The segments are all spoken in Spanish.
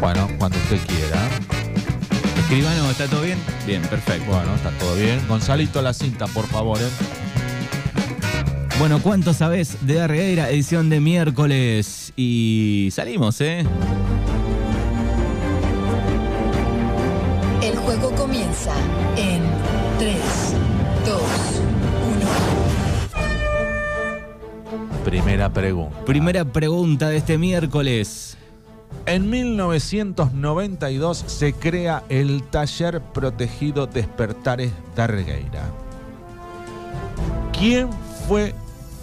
Bueno, cuando usted quiera. Escribano, ¿está todo bien? Bien, perfecto. Bueno, está todo bien. Gonzalito, la cinta, por favor. ¿eh? Bueno, ¿cuánto sabes de Darregueira? Edición de miércoles. Y salimos, ¿eh? El juego comienza en 3, 2, 1. Primera pregunta. Primera pregunta de este miércoles. En 1992 se crea el Taller Protegido Despertares Darregueira. ¿Quién fue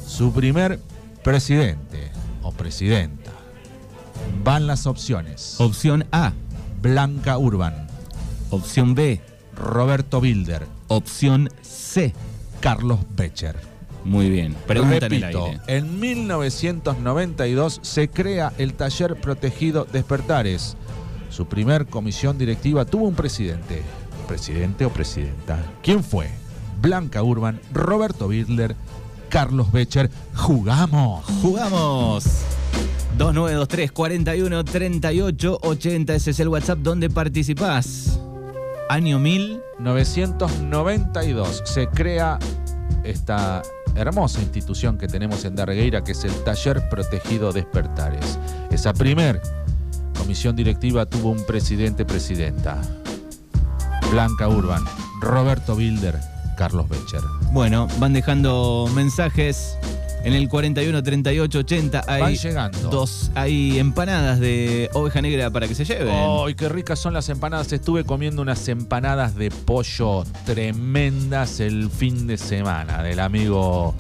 su primer presidente o presidenta? Van las opciones. Opción A, Blanca Urban, opción B, Roberto Bilder, opción C. Carlos Becher. Muy bien. Pregunta en el Repito, aire. en 1992 se crea el Taller Protegido Despertares. Su primer comisión directiva tuvo un presidente. ¿Presidente o presidenta? ¿Quién fue? Blanca Urban, Roberto Bidler, Carlos Becher. ¡Jugamos! Jugamos. 2923 41 38 80. Ese es el WhatsApp donde participás. Año 1000. 992 se crea esta hermosa institución que tenemos en Darregueira, que es el Taller Protegido Despertares. Esa primer comisión directiva tuvo un presidente-presidenta. Blanca Urban, Roberto Bilder, Carlos Becher. Bueno, van dejando mensajes en el 41 38 80. Hay Van llegando. dos, hay empanadas de oveja negra para que se lleven. ¡Ay, qué ricas son las empanadas! Estuve comiendo unas empanadas de pollo tremendas el fin de semana del amigo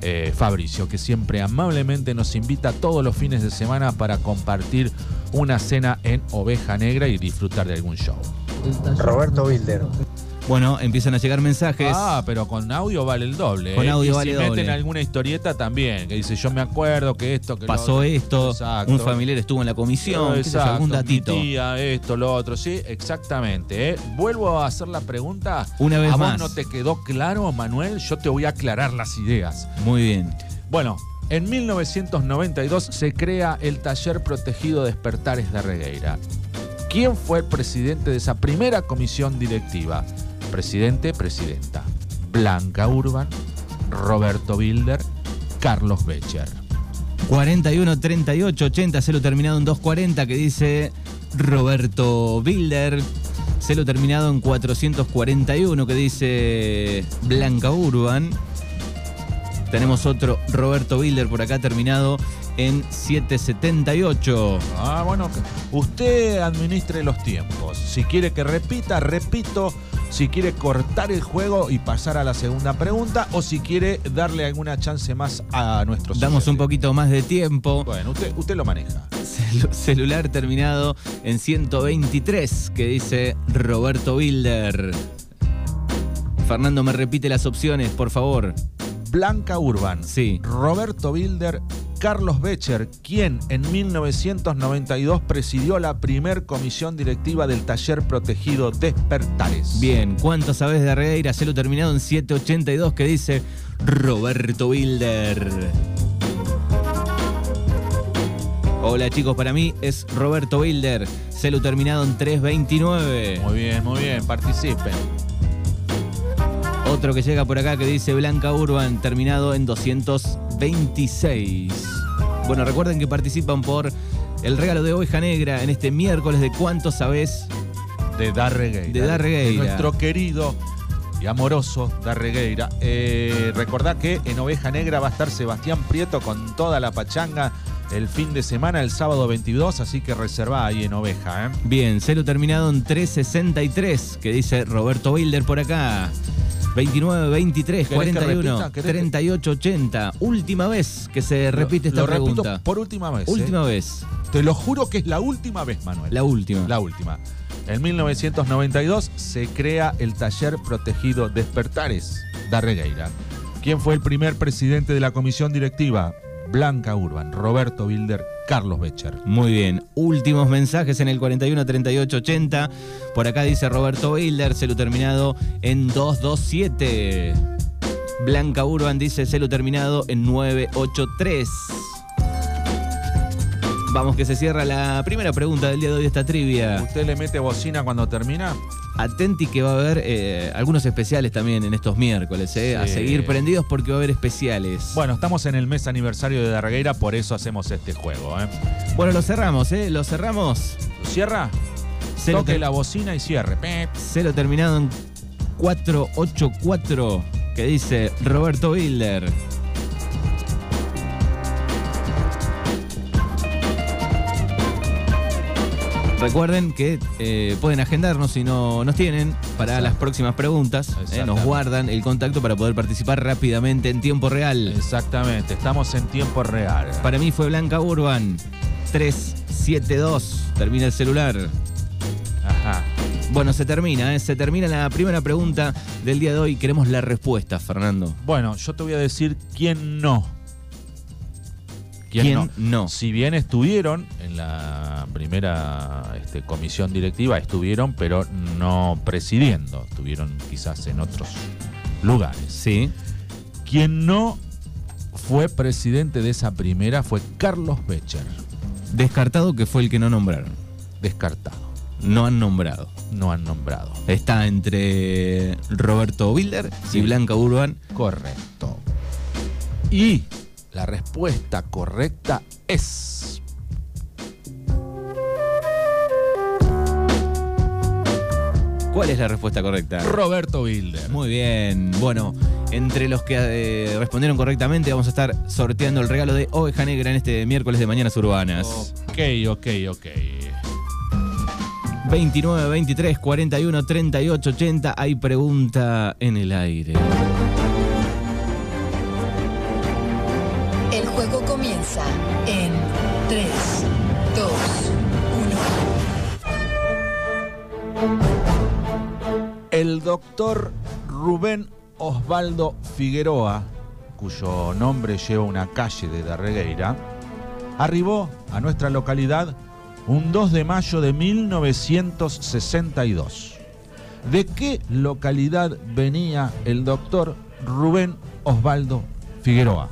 eh, Fabricio, que siempre amablemente nos invita todos los fines de semana para compartir una cena en oveja negra y disfrutar de algún show. Roberto Bilder. Bueno, empiezan a llegar mensajes. Ah, pero con audio vale el doble. Con ¿eh? audio y vale si doble. meten alguna historieta también, que dice yo me acuerdo que esto, que Pasó otro". esto, Exacto. un familiar estuvo en la comisión, qué sé yo, Exacto, algún mi datito. tía, esto, lo otro, sí, exactamente. ¿eh? Vuelvo a hacer la pregunta. Una vez ¿A más. vos no te quedó claro, Manuel? Yo te voy a aclarar las ideas. Muy bien. Bueno, en 1992 se crea el Taller Protegido Despertares de Regueira. ¿Quién fue el presidente de esa primera comisión directiva? Presidente, presidenta. Blanca Urban, Roberto Bilder, Carlos Becher. 41 38 80, celo terminado en 240 que dice Roberto Bilder. Celo terminado en 441 que dice Blanca Urban. Tenemos otro Roberto Bilder por acá terminado en 778. Ah, bueno, usted administre los tiempos. Si quiere que repita, repito. Si quiere cortar el juego y pasar a la segunda pregunta, o si quiere darle alguna chance más a nuestros Damos un poquito más de tiempo. Bueno, usted, usted lo maneja. Celu- celular terminado en 123 que dice Roberto Bilder. Fernando, me repite las opciones, por favor. Blanca Urban, Sí. Roberto Bilder, Carlos Becher, quien en 1992 presidió la primer comisión directiva del taller protegido Despertares. Bien, ¿cuánto sabes de Regueira? Celo terminado en 782 que dice Roberto Bilder. Hola chicos, para mí es Roberto Bilder. Celo terminado en 329. Muy bien, muy bien, participen. Otro que llega por acá que dice Blanca Urban, terminado en 226. Bueno, recuerden que participan por el regalo de Oveja Negra en este miércoles de ¿Cuánto sabes? de Darregueira. De Darregueira. nuestro querido y amoroso Darregueira. Eh, recordá que en Oveja Negra va a estar Sebastián Prieto con toda la pachanga el fin de semana, el sábado 22, así que reservá ahí en Oveja. ¿eh? Bien, celo terminado en 363 que dice Roberto Bilder por acá. 29, 23, ¿Querés que 41, repita? ¿Querés que- 38, 80. Última vez que se repite esta lo repito pregunta. por última vez. ¿eh? Última vez. Te lo juro que es la última vez, Manuel. La última. La última. En 1992 se crea el taller protegido Despertares Darregueira. ¿Quién fue el primer presidente de la comisión directiva? Blanca Urban, Roberto Bilder, Carlos Becher. Muy bien. Últimos mensajes en el 41 38 80. Por acá dice Roberto Bilder, celu terminado en 227. Blanca Urban dice celu terminado en 983. Vamos que se cierra la primera pregunta del día de hoy de esta trivia. ¿Usted le mete bocina cuando termina? Atenti que va a haber eh, algunos especiales también en estos miércoles, eh, a seguir prendidos porque va a haber especiales. Bueno, estamos en el mes aniversario de Darregueira, por eso hacemos este juego. ¿eh? Bueno, lo cerramos, ¿eh? Lo cerramos. ¿Cierra? Cero, Toque la bocina y cierre. Cero terminado en 484 que dice Roberto Bilder. Recuerden que eh, pueden agendarnos si no nos tienen para Exacto. las próximas preguntas. eh, nos guardan el contacto para poder participar rápidamente en tiempo real. Exactamente, estamos en tiempo real. Para mí fue Blanca Urban. 372. Termina el celular. Ajá. Bueno, se termina, ¿eh? se termina la primera pregunta del día de hoy. Queremos la respuesta, Fernando. Bueno, yo te voy a decir quién no. ¿Quién no? Si bien estuvieron en la primera este, comisión directiva, estuvieron, pero no presidiendo. Estuvieron quizás en otros lugares. Sí. Quien no fue presidente de esa primera fue Carlos Becher. Descartado que fue el que no nombraron. Descartado. No han nombrado. No han nombrado. Está entre Roberto Wilder Sí. y Blanca Urban. Correcto. Y la respuesta correcta es. ¿Cuál es la respuesta correcta? Roberto Bilder. Muy bien. Bueno, entre los que eh, respondieron correctamente, vamos a estar sorteando el regalo de Oveja Negra en este miércoles de Mañanas Urbanas. Ok, ok, ok. 29, 23, 41, 38, 80. Hay pregunta en el aire. Comienza en 3, 2, 1. El doctor Rubén Osvaldo Figueroa, cuyo nombre lleva una calle de Darregueira, arribó a nuestra localidad un 2 de mayo de 1962. ¿De qué localidad venía el doctor Rubén Osvaldo Figueroa?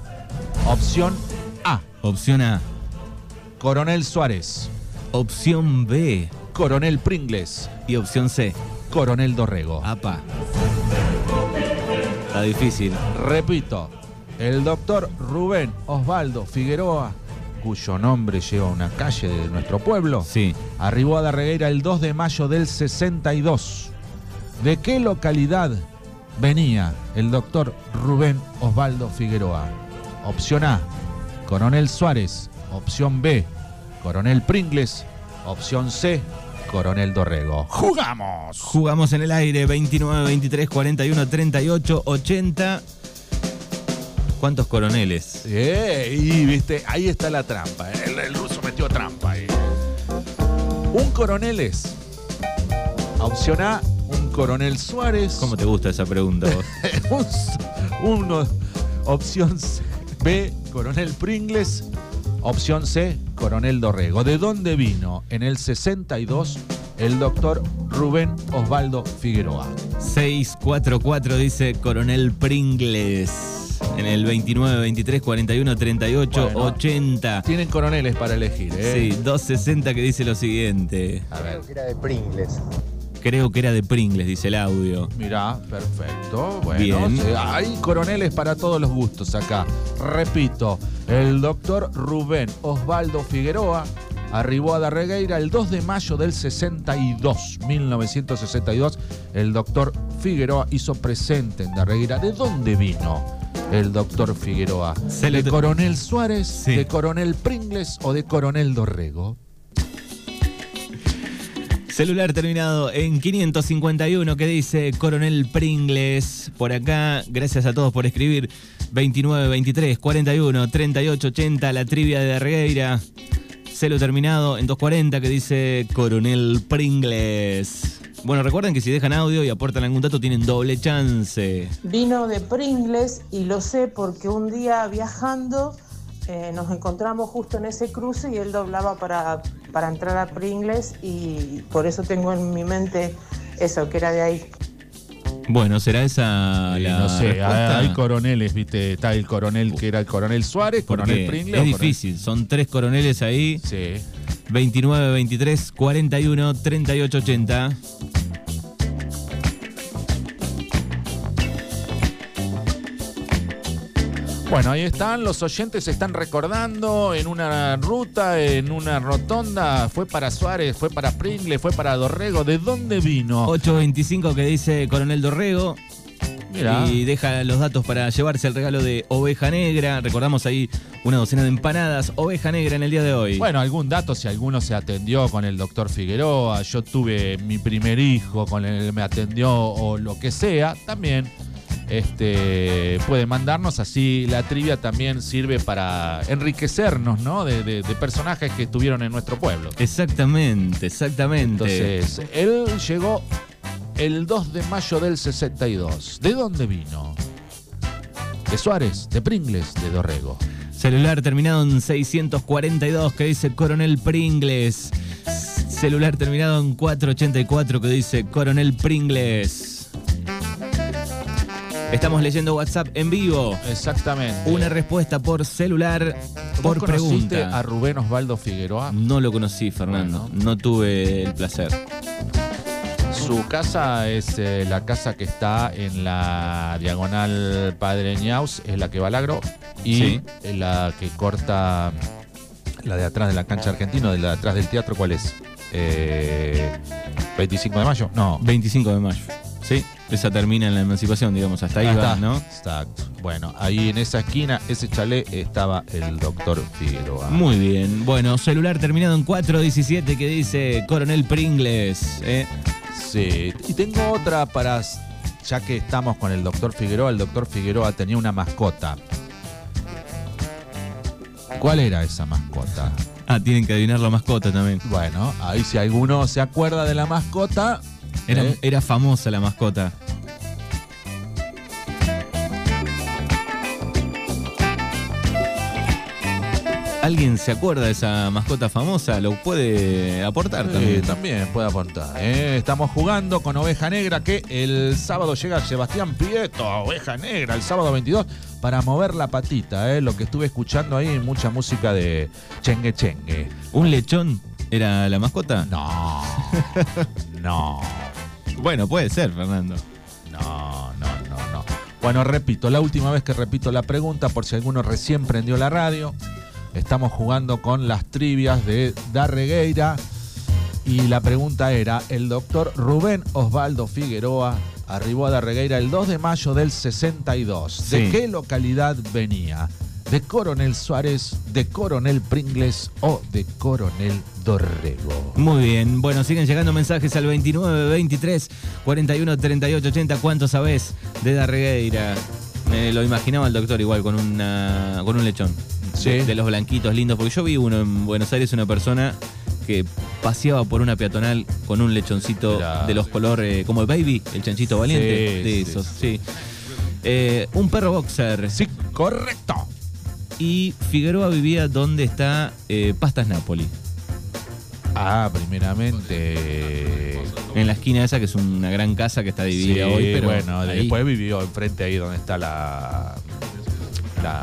Opción Opción A. Coronel Suárez. Opción B. Coronel Pringles. Y opción C. Coronel Dorrego. APA. Está difícil. Repito, el doctor Rubén Osvaldo Figueroa, cuyo nombre lleva una calle de nuestro pueblo, Sí. arribó a Darregueira el 2 de mayo del 62. ¿De qué localidad venía el doctor Rubén Osvaldo Figueroa? Opción A, Coronel Suárez. Opción B, Coronel Pringles. Opción C, Coronel Dorrego. ¡Jugamos! Jugamos en el aire 29, 23, 41, 38, 80. ¿Cuántos coroneles? Eh, y viste, ahí está la trampa. eh. El, el ruso metió trampa ahí. Un coronel es. Opción A, un coronel Suárez. ¿Cómo te gusta esa pregunta vos? Un uno, opción C, B, coronel Pringles. Opción C, coronel Dorrego. ¿De dónde vino en el 62 el doctor Rubén Osvaldo Figueroa? 644 dice Coronel Pringles. En el 29, 23, 41, 38, Bueno. 80. Tienen coroneles para elegir, ¿eh? Sí, 260 que dice lo siguiente. A ver. Creo que era de Pringles. Creo que era de Pringles, dice el audio. Mirá, perfecto. Bueno, Bien. hay coroneles para todos los gustos acá. Repito, el doctor Rubén Osvaldo Figueroa arribó a Darregueira el 2 de mayo del 62, 1962. El doctor Figueroa hizo presente en Darregueira. ¿De dónde vino el doctor Figueroa? Se ¿De coronel Suárez, Sí. de coronel Pringles o de coronel Dorrego? Celular terminado en 551 que dice Coronel Pringles. Por acá, gracias a todos por escribir. 29, 23, 41, 38, 80, la trivia de Darregueira. Celo terminado en 240 que dice Coronel Pringles. Bueno, recuerden que si dejan audio y aportan algún dato tienen doble chance. Vino de Pringles y lo sé porque un día viajando eh, nos encontramos justo en ese cruce y él doblaba para, para entrar a Pringles y por eso tengo en mi mente eso, que era de ahí. Bueno, será esa Y la no sé, respuesta? hay coroneles, viste, está el coronel que era el coronel Suárez, Porque coronel Pringle. es coronel- difícil, son tres coroneles ahí. Sí. 29, 23, 41, 38, 80. Bueno, ahí están, los oyentes se están recordando en una ruta, en una rotonda, fue para Suárez, fue para Pringle, fue para Dorrego, ¿de dónde vino? 825 que dice Coronel Dorrego. Mira. Y deja los datos para llevarse el regalo de Oveja Negra. Recordamos ahí una docena de empanadas. Oveja Negra en el día de hoy. Bueno, algún dato si alguno se atendió con el doctor Figueroa, yo tuve mi primer hijo con el me atendió o lo que sea, también este, puede mandarnos así la trivia también sirve para enriquecernos, ¿no? De, de- de personajes que estuvieron en nuestro pueblo. Exactamente, exactamente. Entonces, él llegó el 2 de mayo del 62. ¿De dónde vino? De Suárez, de Pringles, de Dorrego. Celular terminado en 642 que dice Coronel Pringles. Celular terminado en 484 que dice Coronel Pringles. Estamos leyendo WhatsApp en vivo. Exactamente. Una respuesta por celular, por ¿Vos conociste pregunta. a Rubén Osvaldo Figueroa? No lo conocí, Fernando. No tuve el placer. Su casa es eh, la casa que está en la diagonal Padre Ñaus, es la que va al agro, y Sí. la que corta la de atrás de la cancha argentina, de la de atrás del teatro, ¿cuál es? Eh, 25 de mayo. No. 25 de mayo. Sí, esa termina en la emancipación, digamos. Hasta ahí Ah, va. ¿no? Exacto. Bueno, ahí en esa esquina, ese chalet, estaba el doctor Figueroa. Muy bien. Bueno, celular terminado en 417 que dice Coronel Pringles. ¿eh? Sí. Y tengo otra para, ya que estamos con el doctor Figueroa, el doctor Figueroa tenía una mascota. ¿Cuál era esa mascota? Ah, tienen que adivinar la mascota también. Bueno, ahí si alguno se acuerda de la mascota, Era, ¿eh? era famosa la mascota. ¿Alguien se acuerda de esa mascota famosa? ¿Lo puede aportar también? también puede aportar. ¿eh? Estamos jugando con Oveja Negra, que el sábado llega Sebastián Pieto, Oveja Negra, el sábado 22, para mover la patita. ¿eh? Lo que estuve escuchando ahí, mucha música de chengue chengue. ¿Un lechón era la mascota? No, no, Bueno, puede ser, Fernando. no, no, no, no. Bueno, repito, la última vez que repito la pregunta, por si alguno recién prendió la radio, estamos jugando con las trivias de Darregueira y la pregunta era, el doctor Rubén Osvaldo Figueroa arribó a Darregueira el 2 de mayo del 62. ¿De qué localidad venía? ¿De Coronel Suárez, de Coronel Pringles o de Coronel Dorrego? Muy bien. Bueno, siguen llegando mensajes al 29 23 41 38 80. ¿Cuánto sabés de Darregueira? Me lo imaginaba el doctor igual con una con un lechón. Sí. De, de los blanquitos lindos. Porque yo vi uno en Buenos Aires, una persona que paseaba por una peatonal con un lechoncito Mirá. de los colores como el baby, el chanchito valiente. Sí, de esos, sí. Eh, un perro boxer. Sí, correcto. Y Figueroa vivía donde está eh, Pastas Napoli. Ah, primeramente. En la esquina esa, que es una gran casa que está dividida Sí, hoy, pero bueno, ahí. después vivió enfrente ahí donde está la, la,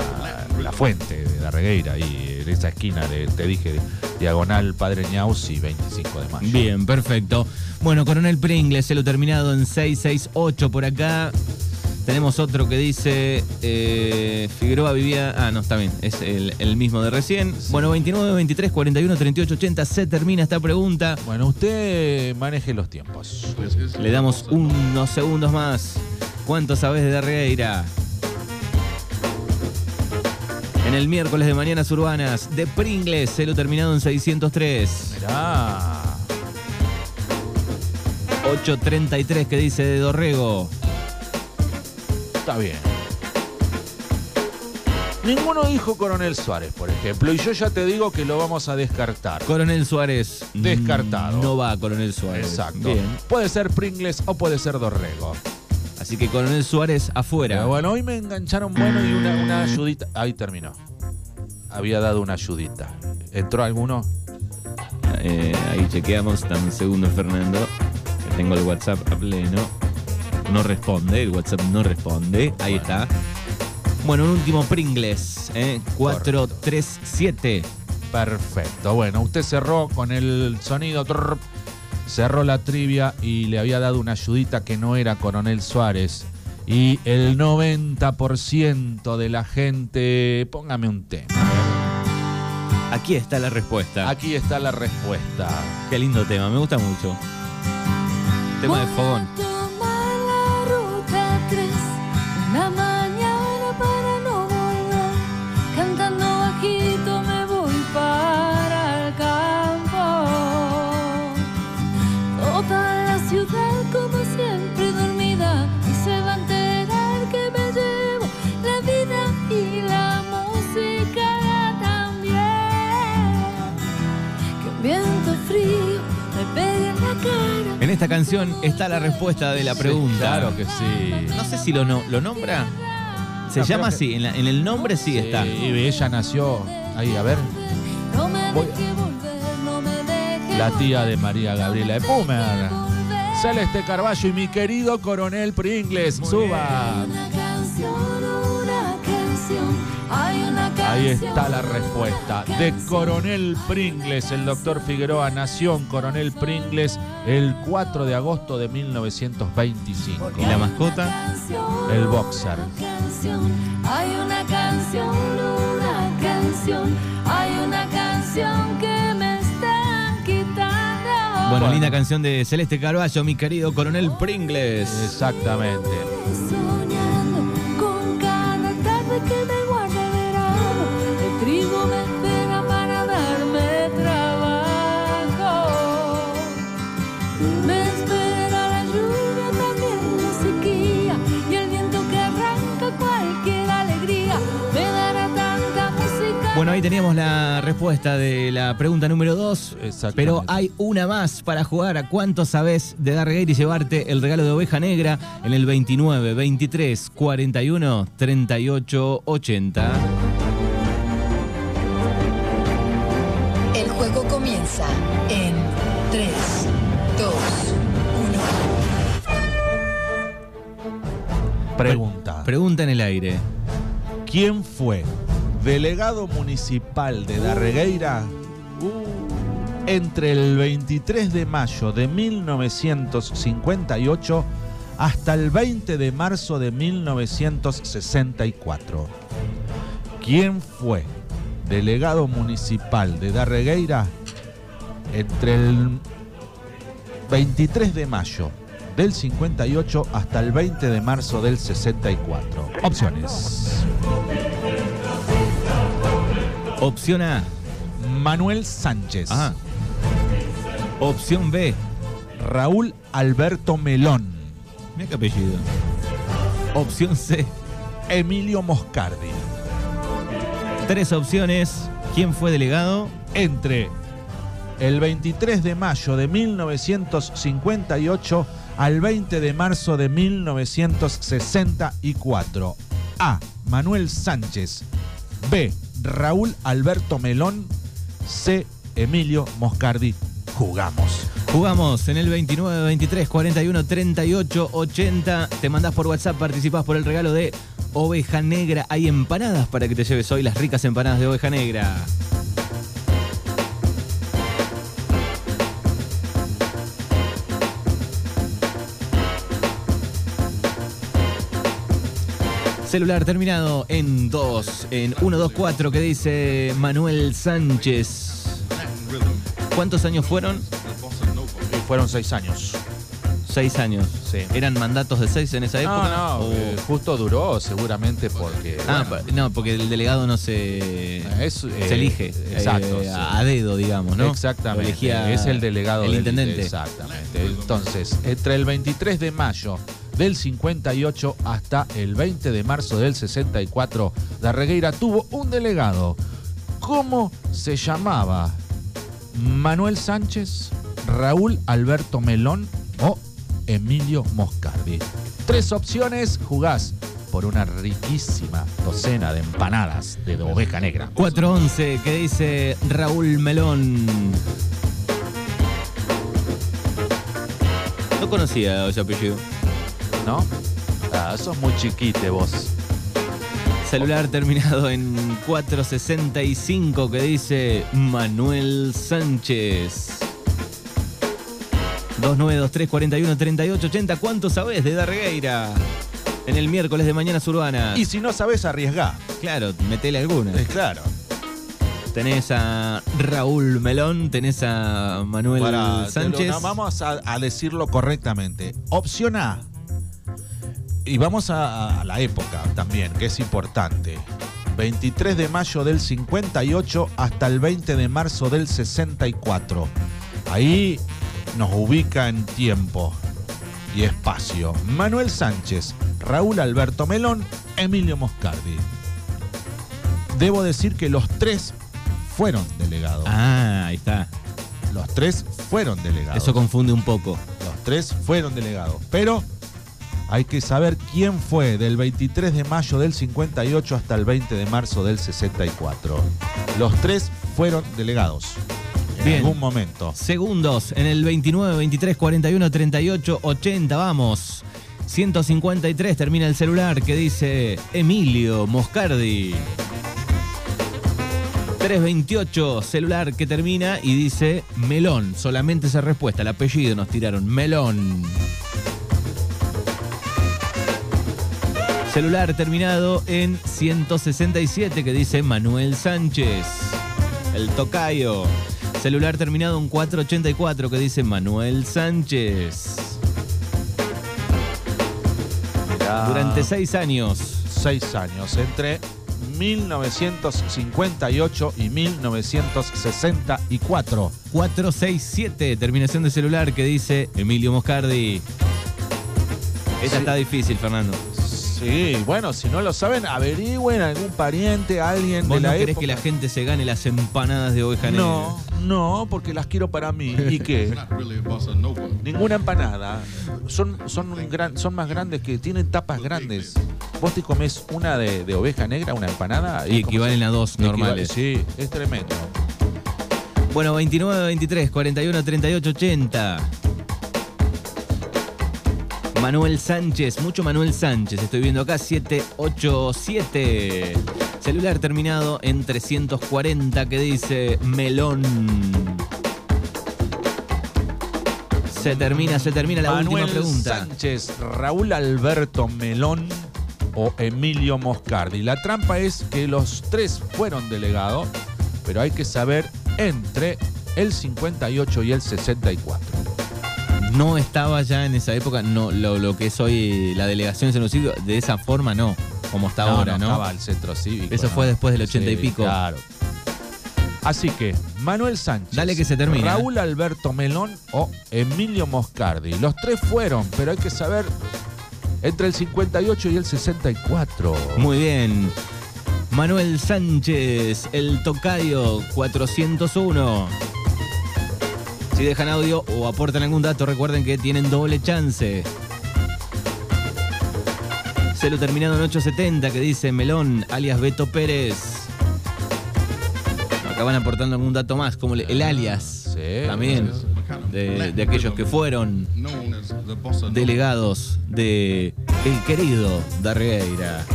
la fuente de la regueira, ahí en esa esquina de, te dije, diagonal Padre Ñaus y 25 de mayo. Bien, perfecto. Bueno, Coronel Pringles, se lo terminado en 668 por acá. Tenemos otro que dice eh, Figueroa vivía. Ah, no, está bien, es el, el mismo de recién. Bueno, 29, 23, 41, 38, 80. Se termina esta pregunta. Bueno, usted maneje los tiempos. Le damos unos segundos más. ¿Cuánto sabes de Darreira? En el miércoles de Mañanas Urbanas de Pringles, se lo terminado en 603. Mirá. 833 que dice de Dorrego. Está bien. Ninguno dijo Coronel Suárez, por ejemplo, y yo ya te digo que lo vamos a descartar. Coronel Suárez. Descartado. No va Coronel Suárez. Exacto. Bien. Puede ser Pringles o puede ser Dorrego. Así que Coronel Suárez afuera. Pero bueno, hoy me engancharon bueno y una, una ayudita. Ahí terminó. Había dado una ayudita. ¿Entró alguno? Eh, ahí chequeamos. Dame un segundo, Fernando. Que tengo el WhatsApp a pleno. No responde, el WhatsApp no responde. Ahí está. Bueno, un último Pringles, ¿eh? 437. Perfecto. Bueno, usted cerró con el sonido. trrr, cerró la trivia y le había dado una ayudita que no era Coronel Suárez. Y el 90% de la gente. Póngame un tema. Aquí está la respuesta. Aquí está la respuesta. Qué lindo tema, me gusta mucho. Tema de fogón. Esta canción está la respuesta de la pregunta. Sí, claro que sí. No sé si lo, no- lo nombra. Se No, llama creo así, en, la- en el nombre sí, está. Y ella nació. Ahí, a ver. No me Voy- deje volver, no me deje La tía de María Gabriela de Pumer. volver. Celeste Carballo y mi querido coronel Pringles. Suba. Ahí está la respuesta. De Coronel Pringles, el doctor Figueroa nació en Coronel Pringles el 4 de agosto de 1925. ¿Y la mascota? El boxer. Canción, hay una canción, una canción, hay una canción que me están quitando. Bueno, linda canción de Celeste Carballo, mi querido coronel Pringles. Exactamente. Soñando con cada tarde que ahí teníamos la respuesta de la pregunta número 2. Exactamente. Pero hay una más para jugar a cuánto sabes de Darregueira y llevarte el regalo de oveja negra en el 29, 23, 41, 38, 80. El juego comienza en 3, 2, Pregunta. Pregunta en el aire. ¿Quién fue delegado municipal de Darregueira entre el 23 de mayo de 1958 hasta el 20 de marzo de 1964? ¿Quién fue delegado municipal de Darregueira entre el 23 de mayo del 58 hasta el 20 de marzo del 64? Opciones. Opción A. Manuel Sánchez. Ajá. Opción B. Raúl Alberto Melón. Mira qué apellido. Opción C. Emilio Moscardi. Tres opciones. ¿Quién fue delegado? Entre el 23 de mayo de 1958 al 20 de marzo de 1964. A. Manuel Sánchez. B. Raúl Alberto Melón. C. Emilio Moscardi. Jugamos. Jugamos en el 29, 23, 41, 38, 80. Te mandás por WhatsApp, participás por el regalo de Oveja Negra. Hay empanadas para que te lleves hoy las ricas empanadas de Oveja Negra. Celular terminado en 2, en 124 que dice Manuel Sánchez. ¿Cuántos años fueron? Y fueron seis años. Seis años. Sí. ¿Eran mandatos de seis en esa época? No, no, ¿O- eh, justo duró seguramente porque... Ah, bueno, no, porque el delegado no se, Es, eh, se elige. exacto, eh, sí. a dedo, digamos, ¿no? Exactamente. Elegía es el delegado El del- intendente. Exactamente. Entonces, entre el 23 de mayo del 58 hasta el 20 de marzo del 64, Darregueira tuvo un delegado. ¿Cómo se llamaba? Manuel Sánchez, Raúl Alberto Melón o Emilio Moscardi. Tres opciones, jugás por una riquísima docena de empanadas de oveja negra. 411 que dice Raúl Melón. No conocía ese apellido. ¿No? Ah, sos muy chiquite vos. Celular terminado en 465 que dice Manuel Sánchez. 2923 41 38 80. ¿Cuánto sabés de Darregueira? En el miércoles de Mañanas Urbanas. Y si no sabes, arriesgá. Claro, metele alguna. Es claro. Tenés a Raúl Melón, tenés a Manuel Para, Sánchez. lo- no, vamos a, a decirlo correctamente. Opción A. Y vamos a, a la época también, que es importante. 23 de mayo del 58 hasta el 20 de marzo del 64. Ahí nos ubica en tiempo y espacio. Manuel Sánchez, Raúl Alberto Melón, Emilio Moscardi. Debo decir que los tres fueron delegados. Ah, ahí está. Los tres fueron delegados. Eso confunde un poco. Los tres fueron delegados. Pero hay que saber quién fue del 23 de mayo del 58 hasta el 20 de marzo del 64. Los tres fueron delegados. En Bien. algún momento. Segundos en el 29, 23, 41, 38, 80. Vamos. 153 termina el celular que dice Emilio Moscardi. 328 celular que termina y dice Melón. Solamente esa respuesta. El apellido nos tiraron. Melón. Celular terminado en 167 que dice Manuel Sánchez. El tocayo. Celular terminado en 484 que dice Manuel Sánchez. Mirá, Durante seis años. seis años, entre 1958 y 1964. 467, terminación de celular que dice Emilio Moscardi. Esta Sí. está difícil, Fernando. Sí, bueno, si no lo saben, averigüen a algún pariente, alguien ¿Vos de no la querés época. que la gente se gane las empanadas de oveja negra? No, no, porque las quiero para mí. ¿Y qué? Ninguna empanada. Son, son, gran- son más grandes que tienen tapas grandes. Vos te comes una de, de oveja negra, una empanada. Y equivalen a dos normales. Sí, es tremendo. Bueno, 29, 23, 41, 38, 80. Manuel Sánchez, mucho Manuel Sánchez. Estoy viendo acá 787. Celular terminado en 340 que dice Melón. Se termina, se termina la Manuel última pregunta. Sánchez, Raúl Alberto Melón o Emilio Moscardi. La trampa es que los tres fueron delegados, pero hay que saber entre el 58 y el 64. No estaba ya en esa época, no, lo, lo que es hoy la delegación de Genocidio, de esa forma no, como está ahora, ¿no? Estaba el centro cívico. Eso ¿no? fue después del 80 y Sí, pico. Claro. Así que, Manuel Sánchez. Dale que se termina. Raúl Alberto Melón o Emilio Moscardi. Los tres fueron, pero hay que saber entre el 58 y el 64. Muy bien. Manuel Sánchez, el tocayo 401. Si dejan audio o aportan algún dato, recuerden que tienen doble chance. Celo terminado en 870 que dice Melón, alias Beto Pérez. Acaban aportando algún dato más, como el alias. Sí. También. De, de aquellos que fueron delegados de el querido Darreira.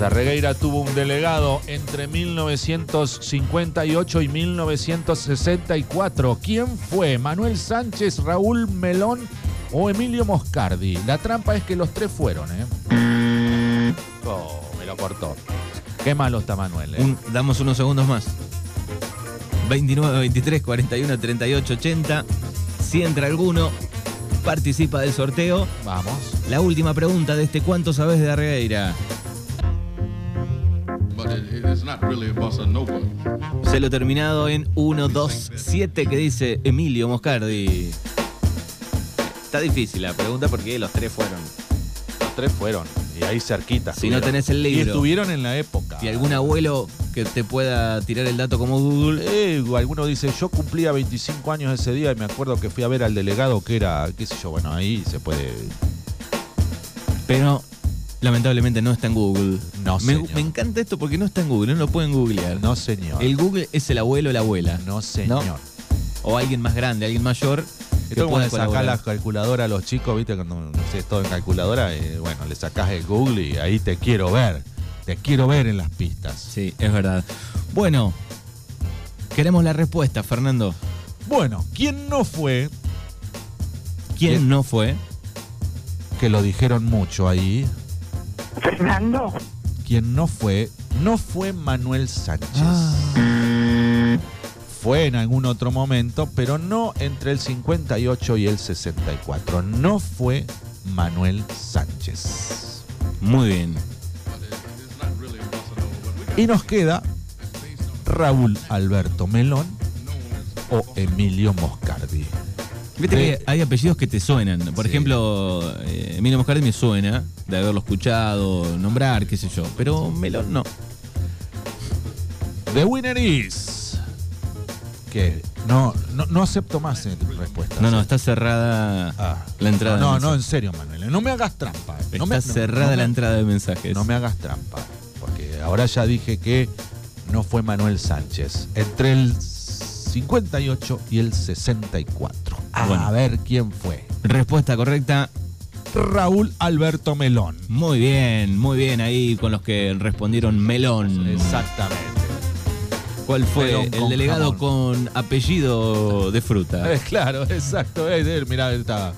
Darregueira tuvo un delegado entre 1958 y 1964. ¿Quién fue? ¿Manuel Sánchez, Raúl Melón o Emilio Moscardi? La trampa es que los tres fueron, ¿eh? Oh, me lo cortó. Qué malo está Manuel, ¿eh? Un- damos unos segundos más. 29, 23, 41, 38, 80. Si entra alguno, participa del sorteo. Vamos. La última pregunta de este ¿Cuánto sabes de Darreira? Se lo terminado en 1, 2, 7 que dice Emilio Moscardi. Está difícil la pregunta porque los tres fueron. Los tres fueron. Y ahí cerquita. Si no tenés el Y libro. estuvieron en la época. ¿Y algún abuelo que te pueda tirar el dato como Google? Eh, alguno dice, yo cumplía 25 años ese día y me acuerdo que fui a ver al delegado que era, qué sé yo, bueno, ahí se puede... Pero lamentablemente no está en Google. No, me, señor. me encanta esto porque no está en Google, no lo pueden googlear. No, señor. El Google es el abuelo o la abuela. No, señor. O alguien más grande, alguien mayor. Esto como le sacás la calculadora a los chicos, viste, cuando haces todo en calculadora, eh, bueno, le sacás el Google y ahí te quiero ver. Te quiero ver en las pistas. Sí, es verdad. Bueno, queremos la respuesta, Fernando. Bueno, ¿quién no fue? ¿Quién no fue? Que lo dijeron mucho ahí. Fernando, Quien no fue, no fue Manuel Sánchez. Ah. Fue en algún otro momento, pero no entre el 58 y el 64. No fue Manuel Sánchez. Muy bien. Y nos queda Raúl Alberto Melón o Emilio Moscardi. Viste De- que hay apellidos que te suenan. Por Sí. ejemplo, eh, Emilio Moscardi me suena de haberlo escuchado, nombrar, qué sé yo. Pero Melón no. The winner is. Que no, no, no acepto más eh, respuestas. No, no, está cerrada Ah. la entrada. No, de no, en serio, Manuel. No me hagas trampa. eh. Está No me- no- cerrada no la entrada de mensajes. No me hagas trampa. Porque ahora ya dije que no fue Manuel Sánchez. Entre el 58 y el 64. A Bueno. ver quién fue. Respuesta correcta. Raúl Alberto Melón. Muy bien, muy bien ahí con los que respondieron Melón. Exactamente. ¿Cuál fue el delegado jamón. con apellido de fruta? Eh, claro, exacto. De él, mirá, está.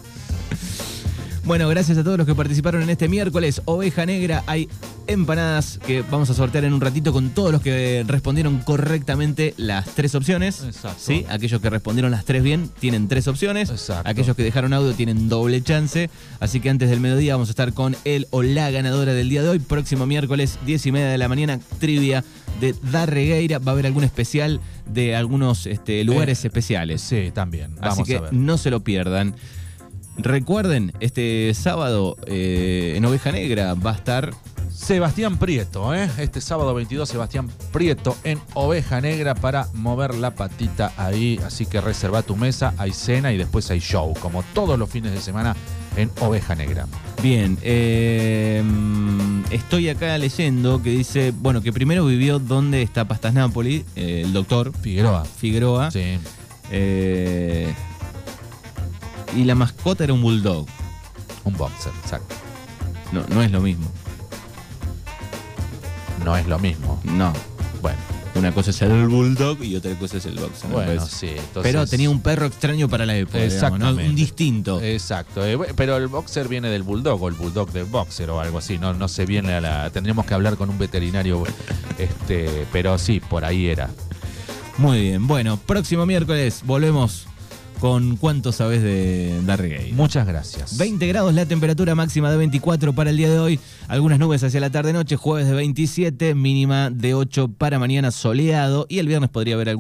Bueno, gracias a todos los que participaron en este miércoles. Oveja Negra, hay empanadas que vamos a sortear en un ratito con todos los que respondieron correctamente las tres opciones. Exacto. ¿Sí? Aquellos que respondieron las tres bien tienen tres opciones. Exacto. Aquellos que dejaron audio tienen doble chance. Así que antes del mediodía vamos a estar con el o la ganadora del día de hoy. Próximo miércoles, 10 y media de la mañana, trivia de Darregueira. Va a haber algún especial de algunos este, lugares Eh, especiales. Sí, también. Así Vamos que a ver. no se lo pierdan. Recuerden, este sábado eh, en Oveja Negra va a estar. Sebastián Prieto, ¿eh? este sábado 22, Sebastián Prieto en Oveja Negra para mover la patita ahí. Así que reserva tu mesa, hay cena y después hay show, como todos los fines de semana en Oveja Negra. Bien, eh, estoy acá leyendo que dice, bueno, que primero vivió donde está Pastas Napoli, eh, el doctor Figueroa. Figueroa. Sí. eh, y la mascota era un bulldog. Un boxer, exacto. No, no es lo mismo. No es lo mismo. No. Bueno, Una cosa es el bulldog y otra cosa es el boxer. bueno, parece. sí. entonces- Pero tenía un perro extraño para la época, digamos, ¿no? Exactamente. un distinto. Exacto. eh, pero el boxer viene del bulldog o el bulldog del boxer o algo así. No, no se viene a la. Tendríamos que hablar con un veterinario. Este, pero sí, por ahí era. Muy bien. Bueno, próximo miércoles volvemos con cuánto sabes de Darregay. Muchas gracias. 20 grados la temperatura máxima de 24 para el día de hoy. Algunas nubes hacia la tarde-noche, jueves de 27, mínima de 8 para mañana soleado y el viernes podría haber algún